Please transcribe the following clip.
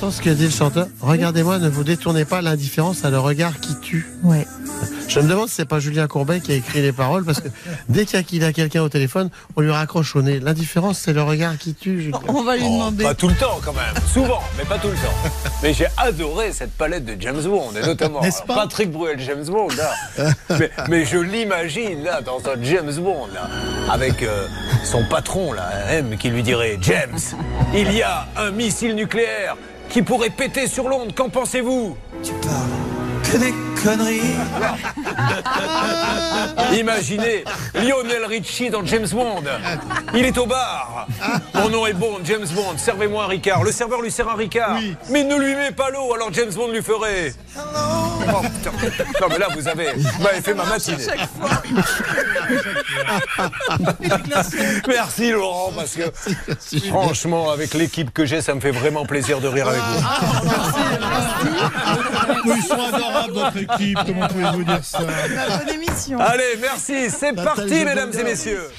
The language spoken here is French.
important ce qu'a dit le chanteur. Regardez-moi, ne vous détournez pas, l'indifférence a le regard qui tue. Ouais. Je me demande si c'est pas Julien Courbet qui a écrit les paroles, parce que dès qu'il a quelqu'un au téléphone, on lui raccroche au nez. L'indifférence, c'est le regard qui tue. Julien. On va lui Oh, demander. pas tout le temps quand même, souvent, mais pas tout le temps. Mais j'ai adoré cette palette de James Bond, et notamment alors, pas Patrick Bruel James Bond là. mais, mais je l'imagine là dans un James Bond là, avec euh, son patron là, M, qui lui dirait James, il y a un missile nucléaire qui pourrait péter sur Londres. Qu'en pensez-vous Tu parles que des conneries. Imaginez Lionel Richie dans James Bond. Il est au bar. Mon nom est Bond, James Bond. Servez-moi un Ricard. Le serveur lui sert un Ricard. Mais ne lui met pas l'eau, alors James Bond lui ferait. Oh, putain. Non mais là vous avez, vous m'avez fait ma matinée. Merci Laurent parce que franchement avec l'équipe que j'ai ça me fait vraiment plaisir de rire avec vous. Ils sont adorables, votre équipe. Comment pouvez-vous dire ça? Bonne émission. Allez merci, c'est parti mesdames et messieurs.